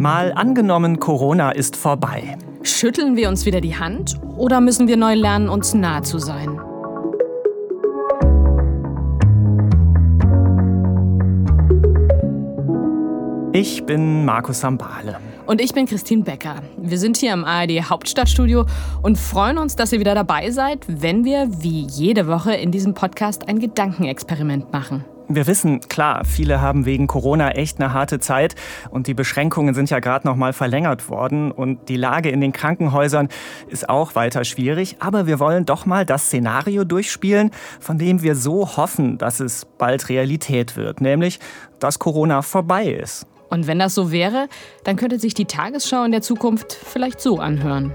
Mal angenommen, Corona ist vorbei. Schütteln wir uns wieder die Hand oder müssen wir neu lernen, uns nah zu sein? Ich bin Markus Sambale. Und ich bin Christine Becker. Wir sind hier im ARD Hauptstadtstudio und freuen uns, dass ihr wieder dabei seid, wenn wir wie jede Woche in diesem Podcast ein Gedankenexperiment machen. Wir wissen, klar, viele haben wegen Corona echt eine harte Zeit und die Beschränkungen sind ja gerade noch mal verlängert worden und die Lage in den Krankenhäusern ist auch weiter schwierig, aber wir wollen doch mal das Szenario durchspielen, von dem wir so hoffen, dass es bald Realität wird, nämlich dass Corona vorbei ist. Und wenn das so wäre, dann könnte sich die Tagesschau in der Zukunft vielleicht so anhören.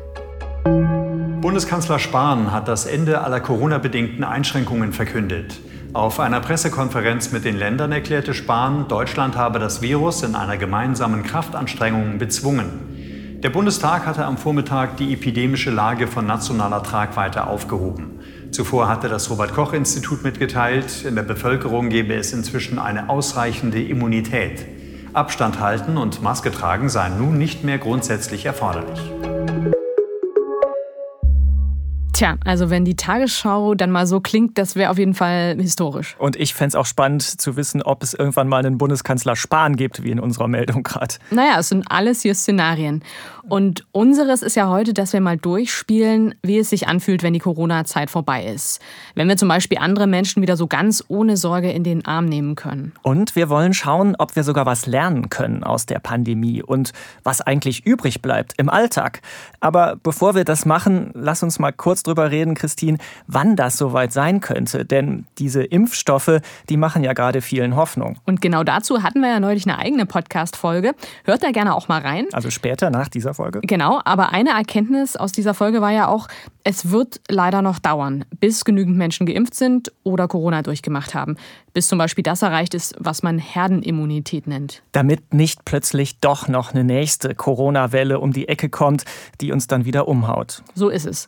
Bundeskanzler Spahn hat das Ende aller Corona-bedingten Einschränkungen verkündet. Auf einer Pressekonferenz mit den Ländern erklärte Spahn, Deutschland habe das Virus in einer gemeinsamen Kraftanstrengung bezwungen. Der Bundestag hatte am Vormittag die epidemische Lage von nationaler Tragweite aufgehoben. Zuvor hatte das Robert Koch Institut mitgeteilt, in der Bevölkerung gebe es inzwischen eine ausreichende Immunität. Abstand halten und Maske tragen seien nun nicht mehr grundsätzlich erforderlich. Tja, also wenn die Tagesschau dann mal so klingt, das wäre auf jeden Fall historisch. Und ich fände es auch spannend zu wissen, ob es irgendwann mal einen Bundeskanzler Spahn gibt, wie in unserer Meldung gerade. Naja, es sind alles hier Szenarien. Und unseres ist ja heute, dass wir mal durchspielen, wie es sich anfühlt, wenn die Corona-Zeit vorbei ist. Wenn wir zum Beispiel andere Menschen wieder so ganz ohne Sorge in den Arm nehmen können. Und wir wollen schauen, ob wir sogar was lernen können aus der Pandemie und was eigentlich übrig bleibt im Alltag. Aber bevor wir das machen, lass uns mal kurz drüber reden, Christine, wann das soweit sein könnte. Denn diese Impfstoffe, die machen ja gerade vielen Hoffnung. Und genau dazu hatten wir ja neulich eine eigene Podcast-Folge. Hört da gerne auch mal rein. Also später nach dieser Folge. Genau, aber eine Erkenntnis aus dieser Folge war ja auch, es wird leider noch dauern, bis genügend Menschen geimpft sind oder Corona durchgemacht haben. Bis zum Beispiel das erreicht ist, was man Herdenimmunität nennt. Damit nicht plötzlich doch noch eine nächste Corona-Welle um die Ecke kommt, die uns dann wieder umhaut. So ist es.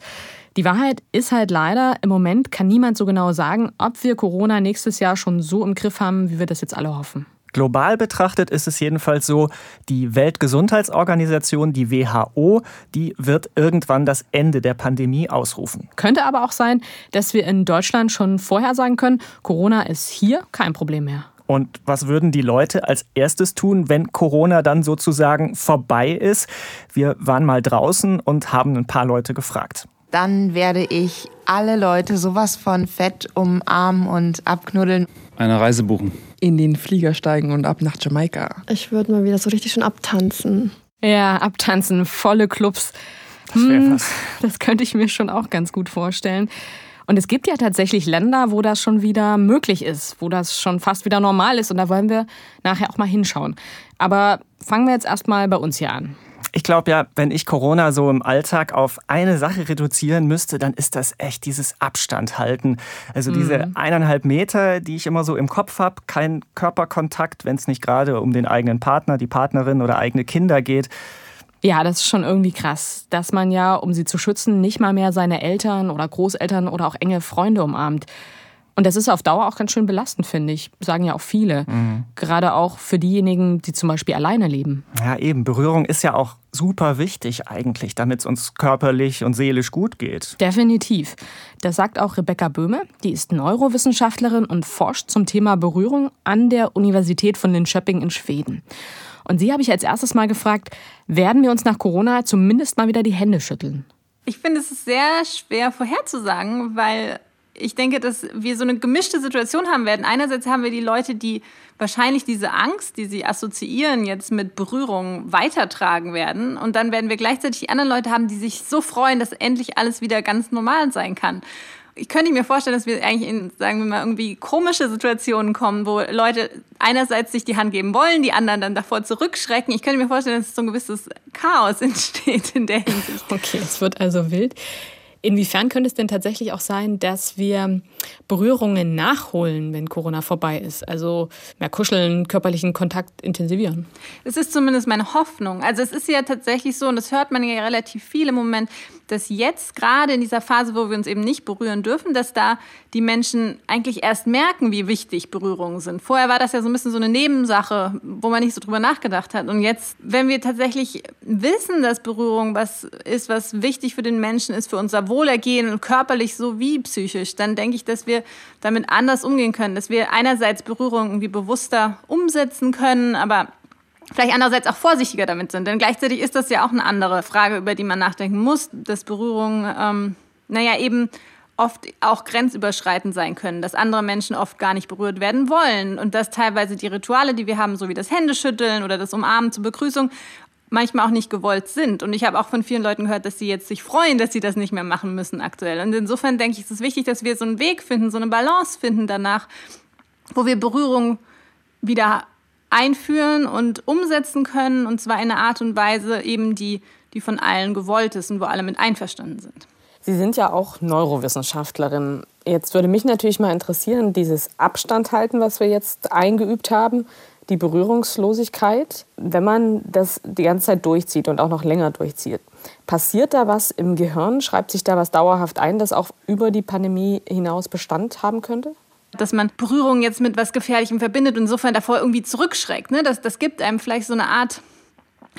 Die Wahrheit ist halt leider, im Moment kann niemand so genau sagen, ob wir Corona nächstes Jahr schon so im Griff haben, wie wir das jetzt alle hoffen. Global betrachtet ist es jedenfalls so, die Weltgesundheitsorganisation, die WHO, die wird irgendwann das Ende der Pandemie ausrufen. Könnte aber auch sein, dass wir in Deutschland schon vorher sagen können, Corona ist hier kein Problem mehr. Und was würden die Leute als erstes tun, wenn Corona dann sozusagen vorbei ist? Wir waren mal draußen und haben ein paar Leute gefragt. Dann werde ich alle Leute sowas von fett umarmen und abknuddeln. Eine Reise buchen in den Flieger steigen und ab nach Jamaika. Ich würde mal wieder so richtig schön abtanzen. Ja, abtanzen, volle Clubs. Das, hm, das könnte ich mir schon auch ganz gut vorstellen. Und es gibt ja tatsächlich Länder, wo das schon wieder möglich ist, wo das schon fast wieder normal ist. Und da wollen wir nachher auch mal hinschauen. Aber fangen wir jetzt erstmal bei uns hier an. Ich glaube ja, wenn ich Corona so im Alltag auf eine Sache reduzieren müsste, dann ist das echt dieses Abstand halten. Also diese mhm. eineinhalb Meter, die ich immer so im Kopf habe, kein Körperkontakt, wenn es nicht gerade um den eigenen Partner, die Partnerin oder eigene Kinder geht. Ja, das ist schon irgendwie krass, dass man ja, um sie zu schützen, nicht mal mehr seine Eltern oder Großeltern oder auch enge Freunde umarmt. Und das ist auf Dauer auch ganz schön belastend, finde ich. Sagen ja auch viele. Mhm. Gerade auch für diejenigen, die zum Beispiel alleine leben. Ja, eben. Berührung ist ja auch super wichtig eigentlich, damit es uns körperlich und seelisch gut geht. Definitiv. Das sagt auch Rebecca Böhme. Die ist Neurowissenschaftlerin und forscht zum Thema Berührung an der Universität von Linköping in Schweden. Und sie habe ich als erstes mal gefragt, werden wir uns nach Corona zumindest mal wieder die Hände schütteln? Ich finde, es ist sehr schwer vorherzusagen, weil ich denke, dass wir so eine gemischte Situation haben werden. Einerseits haben wir die Leute, die wahrscheinlich diese Angst, die sie assoziieren, jetzt mit Berührung weitertragen werden. Und dann werden wir gleichzeitig die anderen Leute haben, die sich so freuen, dass endlich alles wieder ganz normal sein kann. Ich könnte mir vorstellen, dass wir eigentlich in, sagen wir mal, irgendwie komische Situationen kommen, wo Leute einerseits sich die Hand geben wollen, die anderen dann davor zurückschrecken. Ich könnte mir vorstellen, dass so ein gewisses Chaos entsteht in der Hinsicht. Okay, es wird also wild. Inwiefern könnte es denn tatsächlich auch sein, dass wir Berührungen nachholen, wenn Corona vorbei ist? Also mehr kuscheln, körperlichen Kontakt intensivieren? Es ist zumindest meine Hoffnung. Also es ist ja tatsächlich so, und das hört man ja relativ viel im Moment, dass jetzt gerade in dieser Phase, wo wir uns eben nicht berühren dürfen, dass da die Menschen eigentlich erst merken, wie wichtig Berührungen sind. Vorher war das ja so ein bisschen so eine Nebensache, wo man nicht so drüber nachgedacht hat. Und jetzt, wenn wir tatsächlich wissen, dass Berührung was ist, was wichtig für den Menschen ist, für unser Wohlergehen, körperlich sowie psychisch, dann denke ich, dass wir damit anders umgehen können, dass wir einerseits Berührung irgendwie bewusster umsetzen können, aber vielleicht andererseits auch vorsichtiger damit sind. Denn gleichzeitig ist das ja auch eine andere Frage, über die man nachdenken muss, dass Berührungen, ähm, naja, eben oft auch grenzüberschreitend sein können, dass andere Menschen oft gar nicht berührt werden wollen und dass teilweise die Rituale, die wir haben, so wie das Händeschütteln oder das Umarmen zur Begrüßung, manchmal auch nicht gewollt sind. Und ich habe auch von vielen Leuten gehört, dass sie jetzt sich freuen, dass sie das nicht mehr machen müssen aktuell. Und insofern denke ich, es ist wichtig, dass wir so einen Weg finden, so eine Balance finden danach, wo wir Berührung wieder einführen und umsetzen können, und zwar in einer Art und Weise eben, die, die von allen gewollt ist und wo alle mit einverstanden sind. Sie sind ja auch Neurowissenschaftlerin. Jetzt würde mich natürlich mal interessieren, dieses Abstand halten, was wir jetzt eingeübt haben, die Berührungslosigkeit, wenn man das die ganze Zeit durchzieht und auch noch länger durchzieht. Passiert da was im Gehirn? Schreibt sich da was dauerhaft ein, das auch über die Pandemie hinaus Bestand haben könnte? Dass man Berührung jetzt mit was Gefährlichem verbindet und insofern davor irgendwie zurückschreckt. Ne? Das, das gibt einem vielleicht so eine Art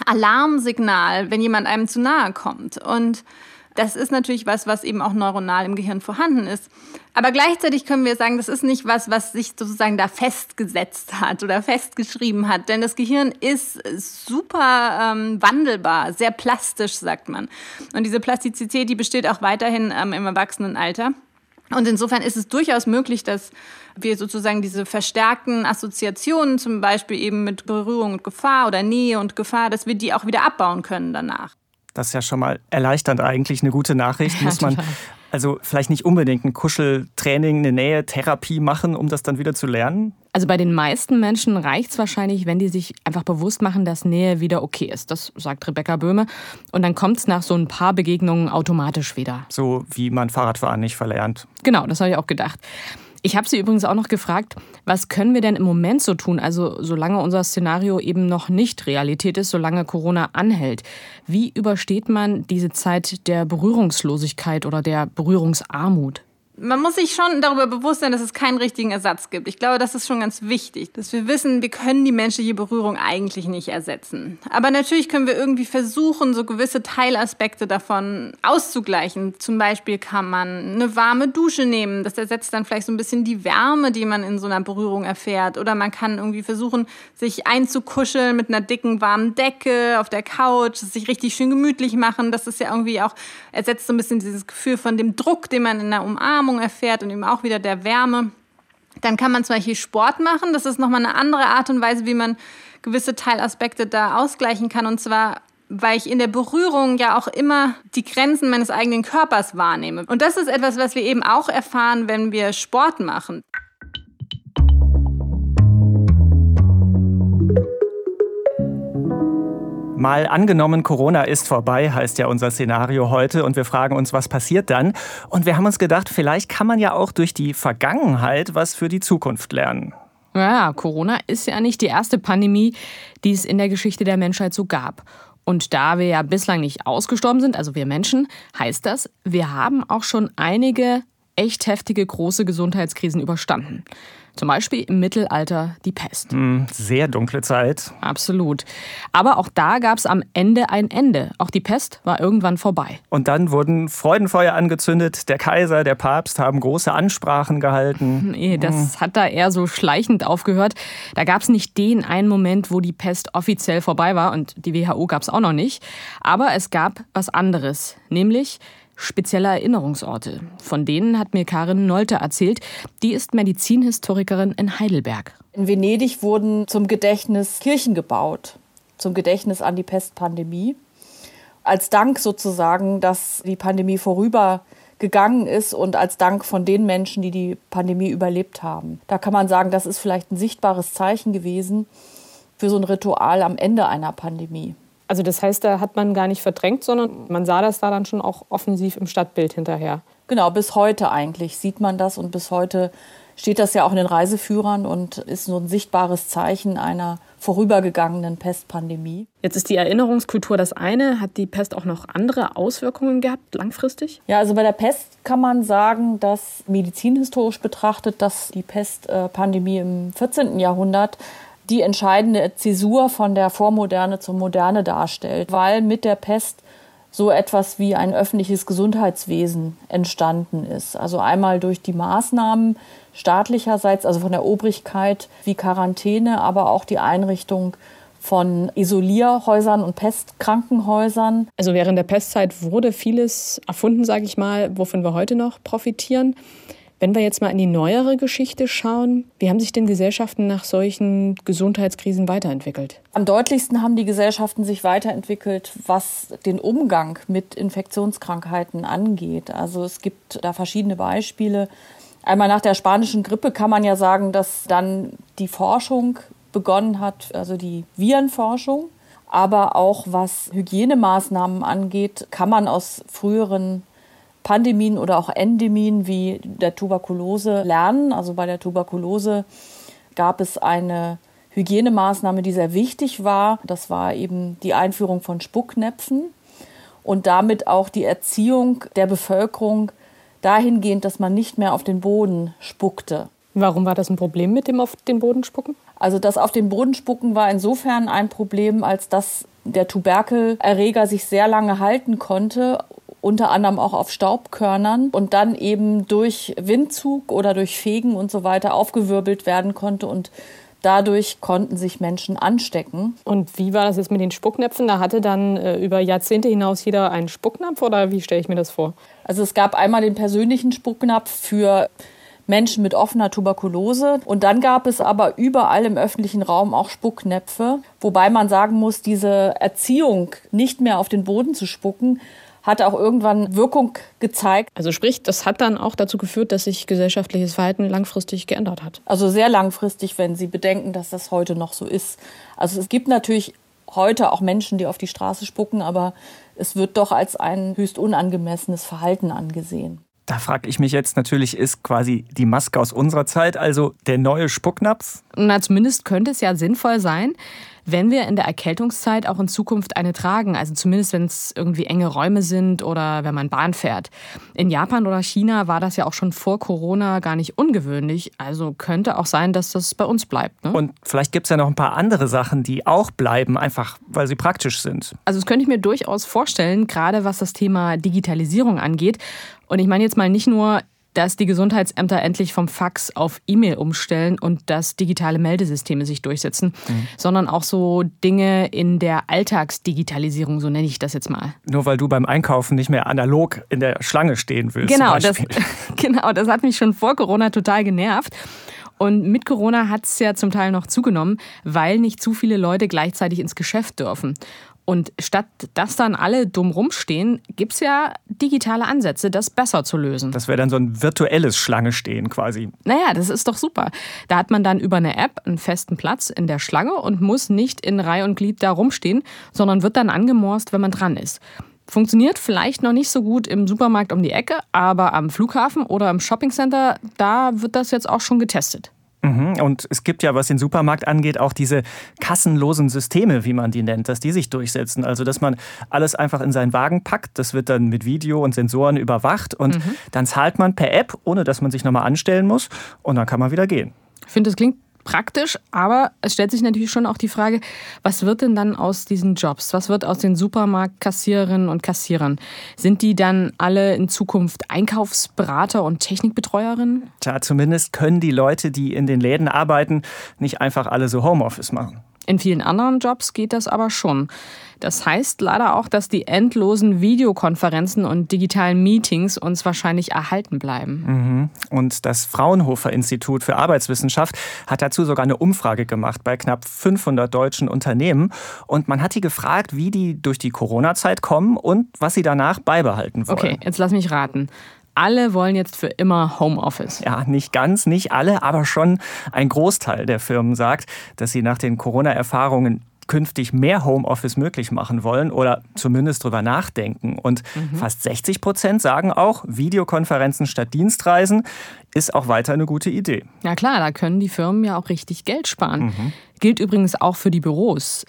Alarmsignal, wenn jemand einem zu nahe kommt. Und das ist natürlich was, was eben auch neuronal im Gehirn vorhanden ist. Aber gleichzeitig können wir sagen, das ist nicht was, was sich sozusagen da festgesetzt hat oder festgeschrieben hat. Denn das Gehirn ist super ähm, wandelbar, sehr plastisch, sagt man. Und diese Plastizität, die besteht auch weiterhin ähm, im Erwachsenenalter. Und insofern ist es durchaus möglich, dass wir sozusagen diese verstärkten Assoziationen, zum Beispiel eben mit Berührung und Gefahr oder Nähe und Gefahr, dass wir die auch wieder abbauen können danach. Das ist ja schon mal erleichternd eigentlich, eine gute Nachricht. Muss man also vielleicht nicht unbedingt ein Kuscheltraining, eine Nähe-Therapie machen, um das dann wieder zu lernen? Also bei den meisten Menschen reicht es wahrscheinlich, wenn die sich einfach bewusst machen, dass Nähe wieder okay ist. Das sagt Rebecca Böhme. Und dann kommt es nach so ein paar Begegnungen automatisch wieder. So wie man Fahrradfahren nicht verlernt. Genau, das habe ich auch gedacht. Ich habe sie übrigens auch noch gefragt, was können wir denn im Moment so tun, also solange unser Szenario eben noch nicht Realität ist, solange Corona anhält. Wie übersteht man diese Zeit der Berührungslosigkeit oder der Berührungsarmut? Man muss sich schon darüber bewusst sein, dass es keinen richtigen Ersatz gibt. Ich glaube, das ist schon ganz wichtig, dass wir wissen, wir können die menschliche Berührung eigentlich nicht ersetzen. Aber natürlich können wir irgendwie versuchen, so gewisse Teilaspekte davon auszugleichen. Zum Beispiel kann man eine warme Dusche nehmen. Das ersetzt dann vielleicht so ein bisschen die Wärme, die man in so einer Berührung erfährt. Oder man kann irgendwie versuchen, sich einzukuscheln mit einer dicken, warmen Decke auf der Couch, sich richtig schön gemütlich machen. Das ist ja irgendwie auch, ersetzt so ein bisschen dieses Gefühl von dem Druck, den man in der Umarmung Umarmung erfährt und eben auch wieder der Wärme. Dann kann man zum Beispiel Sport machen. Das ist nochmal eine andere Art und Weise, wie man gewisse Teilaspekte da ausgleichen kann. Und zwar, weil ich in der Berührung ja auch immer die Grenzen meines eigenen Körpers wahrnehme. Und das ist etwas, was wir eben auch erfahren, wenn wir Sport machen. Mal angenommen, Corona ist vorbei, heißt ja unser Szenario heute und wir fragen uns, was passiert dann? Und wir haben uns gedacht, vielleicht kann man ja auch durch die Vergangenheit was für die Zukunft lernen. Ja, Corona ist ja nicht die erste Pandemie, die es in der Geschichte der Menschheit so gab. Und da wir ja bislang nicht ausgestorben sind, also wir Menschen, heißt das, wir haben auch schon einige echt heftige große Gesundheitskrisen überstanden. Zum Beispiel im Mittelalter die Pest. Hm, sehr dunkle Zeit. Absolut. Aber auch da gab es am Ende ein Ende. Auch die Pest war irgendwann vorbei. Und dann wurden Freudenfeuer angezündet. Der Kaiser, der Papst haben große Ansprachen gehalten. Nee, das hm. hat da eher so schleichend aufgehört. Da gab es nicht den einen Moment, wo die Pest offiziell vorbei war. Und die WHO gab es auch noch nicht. Aber es gab was anderes. Nämlich spezielle Erinnerungsorte. Von denen hat mir Karin Nolte erzählt. Die ist Medizinhistorikerin in Heidelberg. In Venedig wurden zum Gedächtnis Kirchen gebaut, zum Gedächtnis an die Pestpandemie. Als Dank sozusagen, dass die Pandemie vorübergegangen ist und als Dank von den Menschen, die die Pandemie überlebt haben. Da kann man sagen, das ist vielleicht ein sichtbares Zeichen gewesen für so ein Ritual am Ende einer Pandemie. Also das heißt, da hat man gar nicht verdrängt, sondern man sah das da dann schon auch offensiv im Stadtbild hinterher. Genau, bis heute eigentlich sieht man das und bis heute steht das ja auch in den Reiseführern und ist so ein sichtbares Zeichen einer vorübergegangenen Pestpandemie. Jetzt ist die Erinnerungskultur das eine. Hat die Pest auch noch andere Auswirkungen gehabt, langfristig? Ja, also bei der Pest kann man sagen, dass medizinhistorisch betrachtet, dass die Pestpandemie im 14. Jahrhundert die entscheidende Zäsur von der Vormoderne zur Moderne darstellt, weil mit der Pest so etwas wie ein öffentliches Gesundheitswesen entstanden ist. Also einmal durch die Maßnahmen staatlicherseits, also von der Obrigkeit wie Quarantäne, aber auch die Einrichtung von Isolierhäusern und Pestkrankenhäusern. Also während der Pestzeit wurde vieles erfunden, sage ich mal, wovon wir heute noch profitieren. Wenn wir jetzt mal in die neuere Geschichte schauen, wie haben sich denn Gesellschaften nach solchen Gesundheitskrisen weiterentwickelt? Am deutlichsten haben die Gesellschaften sich weiterentwickelt, was den Umgang mit Infektionskrankheiten angeht. Also es gibt da verschiedene Beispiele. Einmal nach der spanischen Grippe kann man ja sagen, dass dann die Forschung begonnen hat, also die Virenforschung. Aber auch was Hygienemaßnahmen angeht, kann man aus früheren Pandemien oder auch Endemien wie der Tuberkulose lernen. Also bei der Tuberkulose gab es eine Hygienemaßnahme, die sehr wichtig war. Das war eben die Einführung von Spucknäpfen und damit auch die Erziehung der Bevölkerung dahingehend, dass man nicht mehr auf den Boden spuckte. Warum war das ein Problem mit dem auf den Boden spucken? Also das auf den Boden spucken war insofern ein Problem, als dass der Tuberkelerreger sich sehr lange halten konnte unter anderem auch auf Staubkörnern und dann eben durch Windzug oder durch Fegen und so weiter aufgewirbelt werden konnte und Dadurch konnten sich Menschen anstecken. Und wie war das jetzt mit den Spucknäpfen? Da hatte dann äh, über Jahrzehnte hinaus jeder einen Spucknapf oder wie stelle ich mir das vor? Also es gab einmal den persönlichen Spucknapf für Menschen mit offener Tuberkulose. Und dann gab es aber überall im öffentlichen Raum auch Spucknäpfe, wobei man sagen muss, diese Erziehung, nicht mehr auf den Boden zu spucken, hat auch irgendwann Wirkung gezeigt. Also sprich, das hat dann auch dazu geführt, dass sich gesellschaftliches Verhalten langfristig geändert hat. Also sehr langfristig, wenn Sie bedenken, dass das heute noch so ist. Also es gibt natürlich heute auch Menschen, die auf die Straße spucken, aber es wird doch als ein höchst unangemessenes Verhalten angesehen. Da frage ich mich jetzt natürlich, ist quasi die Maske aus unserer Zeit also der neue Spucknapf? Na, zumindest könnte es ja sinnvoll sein, wenn wir in der Erkältungszeit auch in Zukunft eine tragen. Also zumindest, wenn es irgendwie enge Räume sind oder wenn man Bahn fährt. In Japan oder China war das ja auch schon vor Corona gar nicht ungewöhnlich. Also könnte auch sein, dass das bei uns bleibt. Ne? Und vielleicht gibt es ja noch ein paar andere Sachen, die auch bleiben, einfach weil sie praktisch sind. Also das könnte ich mir durchaus vorstellen, gerade was das Thema Digitalisierung angeht. Und ich meine jetzt mal nicht nur dass die Gesundheitsämter endlich vom Fax auf E-Mail umstellen und dass digitale Meldesysteme sich durchsetzen, mhm. sondern auch so Dinge in der Alltagsdigitalisierung, so nenne ich das jetzt mal. Nur weil du beim Einkaufen nicht mehr analog in der Schlange stehen willst. Genau, das, genau, das hat mich schon vor Corona total genervt. Und mit Corona hat es ja zum Teil noch zugenommen, weil nicht zu viele Leute gleichzeitig ins Geschäft dürfen. Und statt dass dann alle dumm rumstehen, gibt es ja digitale Ansätze, das besser zu lösen. Das wäre dann so ein virtuelles Schlange stehen quasi. Naja, das ist doch super. Da hat man dann über eine App einen festen Platz in der Schlange und muss nicht in Reihe und Glied da rumstehen, sondern wird dann angemorst, wenn man dran ist. Funktioniert vielleicht noch nicht so gut im Supermarkt um die Ecke, aber am Flughafen oder im Shoppingcenter, da wird das jetzt auch schon getestet. Mhm. Und es gibt ja, was den Supermarkt angeht, auch diese kassenlosen Systeme, wie man die nennt, dass die sich durchsetzen. Also, dass man alles einfach in seinen Wagen packt. Das wird dann mit Video und Sensoren überwacht und mhm. dann zahlt man per App, ohne dass man sich nochmal anstellen muss und dann kann man wieder gehen. Ich finde, das klingt praktisch, aber es stellt sich natürlich schon auch die Frage, was wird denn dann aus diesen Jobs? Was wird aus den Supermarktkassiererinnen und Kassierern? Sind die dann alle in Zukunft Einkaufsberater und Technikbetreuerinnen? Tja, zumindest können die Leute, die in den Läden arbeiten, nicht einfach alle so Homeoffice machen. In vielen anderen Jobs geht das aber schon. Das heißt leider auch, dass die endlosen Videokonferenzen und digitalen Meetings uns wahrscheinlich erhalten bleiben. Mhm. Und das Fraunhofer Institut für Arbeitswissenschaft hat dazu sogar eine Umfrage gemacht bei knapp 500 deutschen Unternehmen. Und man hat die gefragt, wie die durch die Corona-Zeit kommen und was sie danach beibehalten wollen. Okay, jetzt lass mich raten alle wollen jetzt für immer Homeoffice. Ja, nicht ganz, nicht alle, aber schon ein Großteil der Firmen sagt, dass sie nach den Corona-Erfahrungen künftig mehr Homeoffice möglich machen wollen oder zumindest drüber nachdenken. Und mhm. fast 60 Prozent sagen auch, Videokonferenzen statt Dienstreisen ist auch weiter eine gute Idee. Ja klar, da können die Firmen ja auch richtig Geld sparen. Mhm. Gilt übrigens auch für die Büros.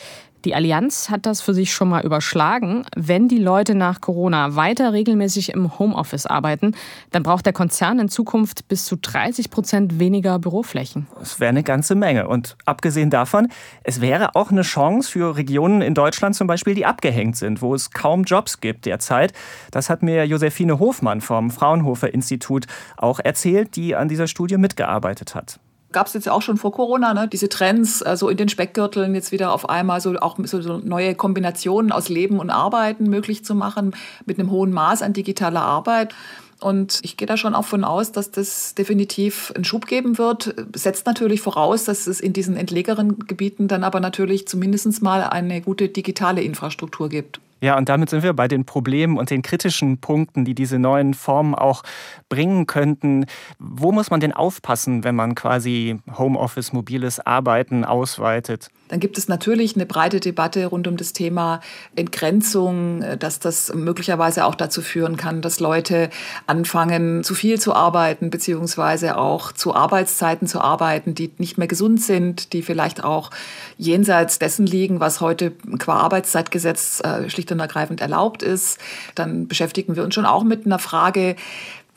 Die Allianz hat das für sich schon mal überschlagen. Wenn die Leute nach Corona weiter regelmäßig im Homeoffice arbeiten, dann braucht der Konzern in Zukunft bis zu 30 Prozent weniger Büroflächen. Das wäre eine ganze Menge. Und abgesehen davon, es wäre auch eine Chance für Regionen in Deutschland zum Beispiel, die abgehängt sind, wo es kaum Jobs gibt derzeit. Das hat mir Josephine Hofmann vom Fraunhofer Institut auch erzählt, die an dieser Studie mitgearbeitet hat gab es jetzt auch schon vor Corona, ne? diese Trends, also in den Speckgürteln jetzt wieder auf einmal so auch so neue Kombinationen aus Leben und Arbeiten möglich zu machen, mit einem hohen Maß an digitaler Arbeit. Und ich gehe da schon auch von aus, dass das definitiv einen Schub geben wird. Setzt natürlich voraus, dass es in diesen entlegeren Gebieten dann aber natürlich zumindest mal eine gute digitale Infrastruktur gibt. Ja, und damit sind wir bei den Problemen und den kritischen Punkten, die diese neuen Formen auch bringen könnten. Wo muss man denn aufpassen, wenn man quasi Homeoffice, mobiles Arbeiten ausweitet? Dann gibt es natürlich eine breite Debatte rund um das Thema Entgrenzung, dass das möglicherweise auch dazu führen kann, dass Leute anfangen, zu viel zu arbeiten, beziehungsweise auch zu Arbeitszeiten zu arbeiten, die nicht mehr gesund sind, die vielleicht auch jenseits dessen liegen, was heute qua Arbeitszeitgesetz äh, schlicht und ergreifend erlaubt ist. Dann beschäftigen wir uns schon auch mit einer Frage,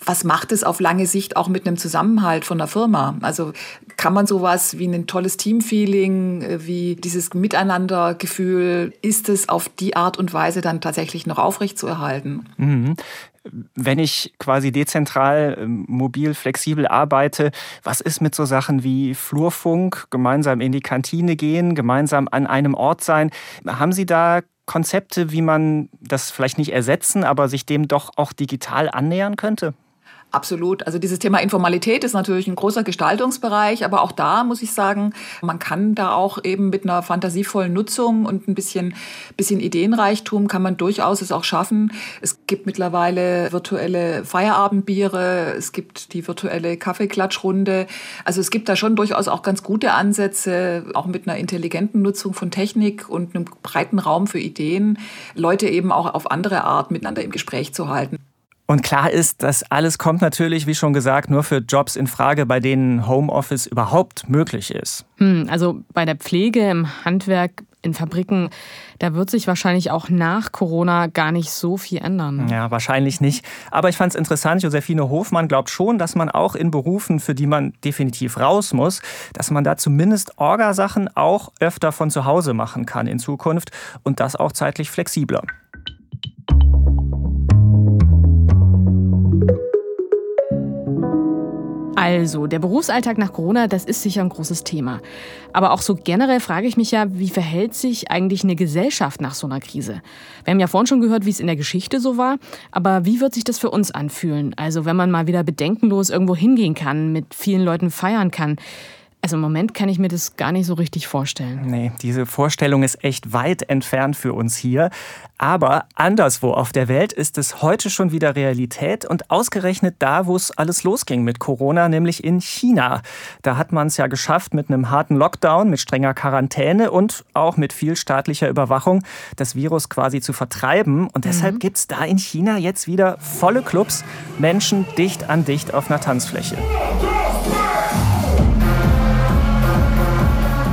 was macht es auf lange Sicht auch mit einem Zusammenhalt von der Firma? Also kann man sowas wie ein tolles Teamfeeling, äh, wie dieses Miteinandergefühl, ist es auf die Art und Weise dann tatsächlich noch aufrechtzuerhalten? Mhm. Wenn ich quasi dezentral, ähm, mobil, flexibel arbeite, was ist mit so Sachen wie Flurfunk, gemeinsam in die Kantine gehen, gemeinsam an einem Ort sein? Haben Sie da Konzepte, wie man das vielleicht nicht ersetzen, aber sich dem doch auch digital annähern könnte? Absolut. Also dieses Thema Informalität ist natürlich ein großer Gestaltungsbereich, aber auch da muss ich sagen, man kann da auch eben mit einer fantasievollen Nutzung und ein bisschen, bisschen Ideenreichtum kann man durchaus es auch schaffen. Es gibt mittlerweile virtuelle Feierabendbiere, es gibt die virtuelle Kaffeeklatschrunde. Also es gibt da schon durchaus auch ganz gute Ansätze, auch mit einer intelligenten Nutzung von Technik und einem breiten Raum für Ideen, Leute eben auch auf andere Art miteinander im Gespräch zu halten. Und klar ist, das alles kommt natürlich, wie schon gesagt, nur für Jobs in Frage, bei denen Homeoffice überhaupt möglich ist. Hm, also bei der Pflege, im Handwerk, in Fabriken, da wird sich wahrscheinlich auch nach Corona gar nicht so viel ändern. Ja, wahrscheinlich nicht. Aber ich fand es interessant, Josephine Hofmann glaubt schon, dass man auch in Berufen, für die man definitiv raus muss, dass man da zumindest Orgasachen auch öfter von zu Hause machen kann in Zukunft und das auch zeitlich flexibler. Also, der Berufsalltag nach Corona, das ist sicher ein großes Thema. Aber auch so generell frage ich mich ja, wie verhält sich eigentlich eine Gesellschaft nach so einer Krise? Wir haben ja vorhin schon gehört, wie es in der Geschichte so war, aber wie wird sich das für uns anfühlen? Also, wenn man mal wieder bedenkenlos irgendwo hingehen kann, mit vielen Leuten feiern kann. Also im Moment kann ich mir das gar nicht so richtig vorstellen. Nee, diese Vorstellung ist echt weit entfernt für uns hier. Aber anderswo auf der Welt ist es heute schon wieder Realität und ausgerechnet da, wo es alles losging mit Corona, nämlich in China. Da hat man es ja geschafft, mit einem harten Lockdown, mit strenger Quarantäne und auch mit viel staatlicher Überwachung das Virus quasi zu vertreiben. Und deshalb mhm. gibt es da in China jetzt wieder volle Clubs, Menschen dicht an dicht auf einer Tanzfläche.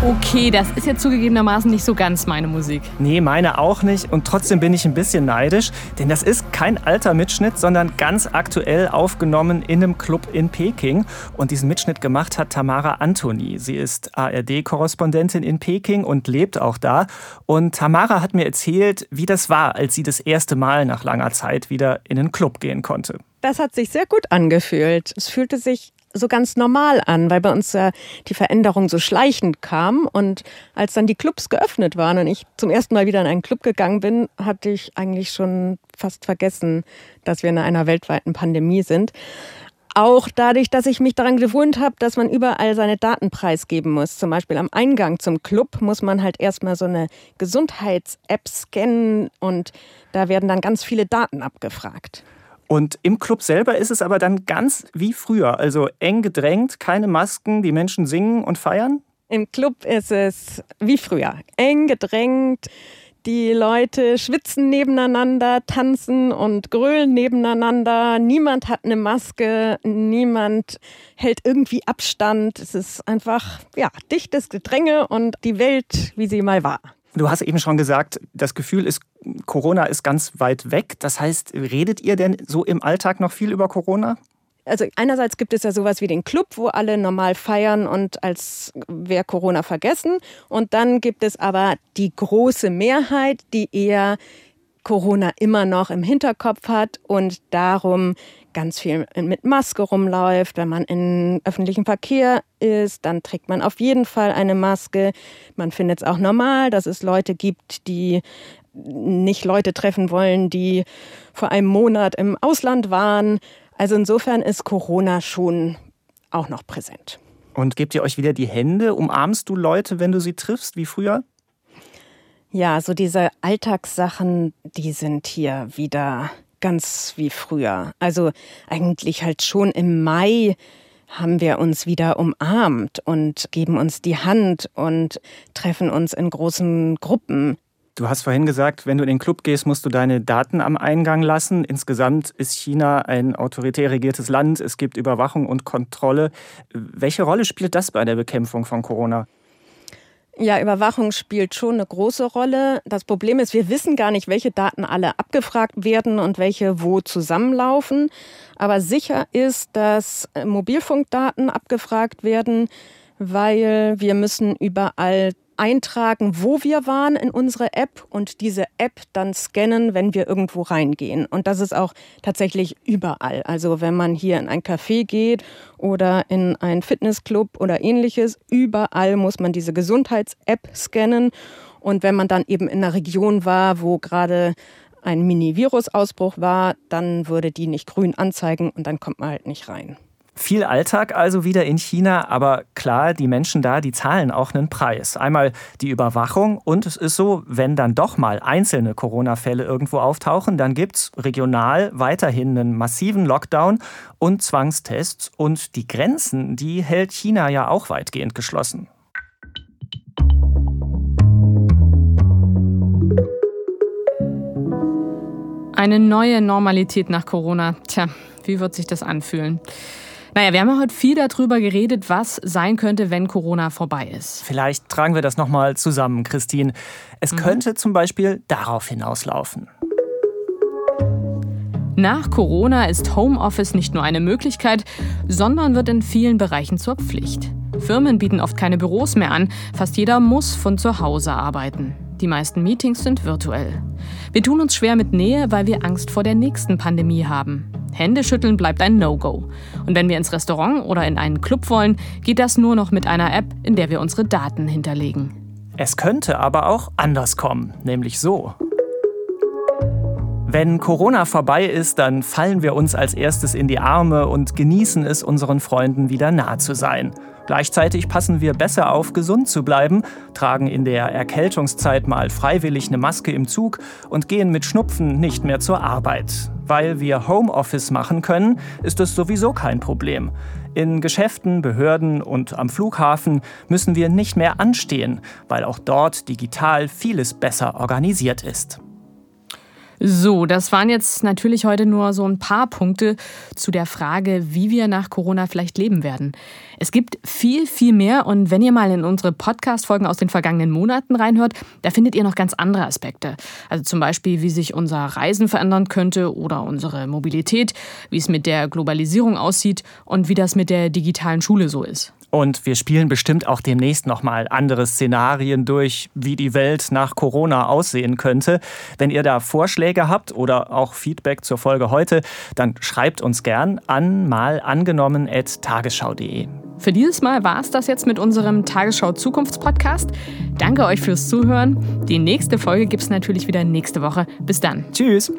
Okay, das ist jetzt zugegebenermaßen nicht so ganz meine Musik. Nee, meine auch nicht. Und trotzdem bin ich ein bisschen neidisch, denn das ist kein alter Mitschnitt, sondern ganz aktuell aufgenommen in einem Club in Peking. Und diesen Mitschnitt gemacht hat Tamara Antoni. Sie ist ARD-Korrespondentin in Peking und lebt auch da. Und Tamara hat mir erzählt, wie das war, als sie das erste Mal nach langer Zeit wieder in einen Club gehen konnte. Das hat sich sehr gut angefühlt. Es fühlte sich so ganz normal an, weil bei uns äh, die Veränderung so schleichend kam. Und als dann die Clubs geöffnet waren und ich zum ersten Mal wieder in einen Club gegangen bin, hatte ich eigentlich schon fast vergessen, dass wir in einer weltweiten Pandemie sind. Auch dadurch, dass ich mich daran gewohnt habe, dass man überall seine Daten preisgeben muss. Zum Beispiel am Eingang zum Club muss man halt erstmal so eine Gesundheits-App scannen und da werden dann ganz viele Daten abgefragt. Und im Club selber ist es aber dann ganz wie früher, also eng gedrängt, keine Masken, die Menschen singen und feiern? Im Club ist es wie früher, eng gedrängt. Die Leute schwitzen nebeneinander, tanzen und grölen nebeneinander. Niemand hat eine Maske, niemand hält irgendwie Abstand. Es ist einfach ja, dichtes Gedränge und die Welt, wie sie mal war. Du hast eben schon gesagt, das Gefühl ist, Corona ist ganz weit weg. Das heißt, redet ihr denn so im Alltag noch viel über Corona? Also einerseits gibt es ja sowas wie den Club, wo alle normal feiern und als wäre Corona vergessen. Und dann gibt es aber die große Mehrheit, die eher Corona immer noch im Hinterkopf hat und darum ganz viel mit Maske rumläuft. Wenn man in öffentlichem Verkehr ist, dann trägt man auf jeden Fall eine Maske. Man findet es auch normal, dass es Leute gibt, die nicht Leute treffen wollen, die vor einem Monat im Ausland waren. Also insofern ist Corona schon auch noch präsent. Und gebt ihr euch wieder die Hände? Umarmst du Leute, wenn du sie triffst, wie früher? Ja, so diese Alltagssachen, die sind hier wieder ganz wie früher. Also eigentlich halt schon im Mai haben wir uns wieder umarmt und geben uns die Hand und treffen uns in großen Gruppen. Du hast vorhin gesagt, wenn du in den Club gehst, musst du deine Daten am Eingang lassen. Insgesamt ist China ein autoritär regiertes Land. Es gibt Überwachung und Kontrolle. Welche Rolle spielt das bei der Bekämpfung von Corona? Ja, Überwachung spielt schon eine große Rolle. Das Problem ist, wir wissen gar nicht, welche Daten alle abgefragt werden und welche wo zusammenlaufen. Aber sicher ist, dass Mobilfunkdaten abgefragt werden, weil wir müssen überall eintragen, wo wir waren in unsere App und diese App dann scannen, wenn wir irgendwo reingehen. Und das ist auch tatsächlich überall. Also wenn man hier in ein Café geht oder in einen Fitnessclub oder ähnliches, überall muss man diese Gesundheits-App scannen. Und wenn man dann eben in einer Region war, wo gerade ein Mini-Virus-Ausbruch war, dann würde die nicht grün anzeigen und dann kommt man halt nicht rein. Viel Alltag also wieder in China, aber klar, die Menschen da, die zahlen auch einen Preis. Einmal die Überwachung und es ist so, wenn dann doch mal einzelne Corona-Fälle irgendwo auftauchen, dann gibt es regional weiterhin einen massiven Lockdown und Zwangstests und die Grenzen, die hält China ja auch weitgehend geschlossen. Eine neue Normalität nach Corona. Tja, wie wird sich das anfühlen? Naja, wir haben ja heute viel darüber geredet, was sein könnte, wenn Corona vorbei ist. Vielleicht tragen wir das nochmal zusammen, Christine. Es mhm. könnte zum Beispiel darauf hinauslaufen. Nach Corona ist Homeoffice nicht nur eine Möglichkeit, sondern wird in vielen Bereichen zur Pflicht. Firmen bieten oft keine Büros mehr an, fast jeder muss von zu Hause arbeiten. Die meisten Meetings sind virtuell. Wir tun uns schwer mit Nähe, weil wir Angst vor der nächsten Pandemie haben. Händeschütteln bleibt ein No-Go. Und wenn wir ins Restaurant oder in einen Club wollen, geht das nur noch mit einer App, in der wir unsere Daten hinterlegen. Es könnte aber auch anders kommen, nämlich so. Wenn Corona vorbei ist, dann fallen wir uns als erstes in die Arme und genießen es, unseren Freunden wieder nah zu sein. Gleichzeitig passen wir besser auf, gesund zu bleiben, tragen in der Erkältungszeit mal freiwillig eine Maske im Zug und gehen mit Schnupfen nicht mehr zur Arbeit. Weil wir Homeoffice machen können, ist es sowieso kein Problem. In Geschäften, Behörden und am Flughafen müssen wir nicht mehr anstehen, weil auch dort digital vieles besser organisiert ist. So, das waren jetzt natürlich heute nur so ein paar Punkte zu der Frage, wie wir nach Corona vielleicht leben werden. Es gibt viel, viel mehr und wenn ihr mal in unsere Podcast-Folgen aus den vergangenen Monaten reinhört, da findet ihr noch ganz andere Aspekte. Also zum Beispiel, wie sich unser Reisen verändern könnte oder unsere Mobilität, wie es mit der Globalisierung aussieht und wie das mit der digitalen Schule so ist. Und wir spielen bestimmt auch demnächst nochmal andere Szenarien durch, wie die Welt nach Corona aussehen könnte. Wenn ihr da Vorschläge habt oder auch Feedback zur Folge heute, dann schreibt uns gern an malangenommen.tagesschau.de. Für dieses Mal war es das jetzt mit unserem Tagesschau Zukunftspodcast. Danke euch fürs Zuhören. Die nächste Folge gibt es natürlich wieder nächste Woche. Bis dann. Tschüss.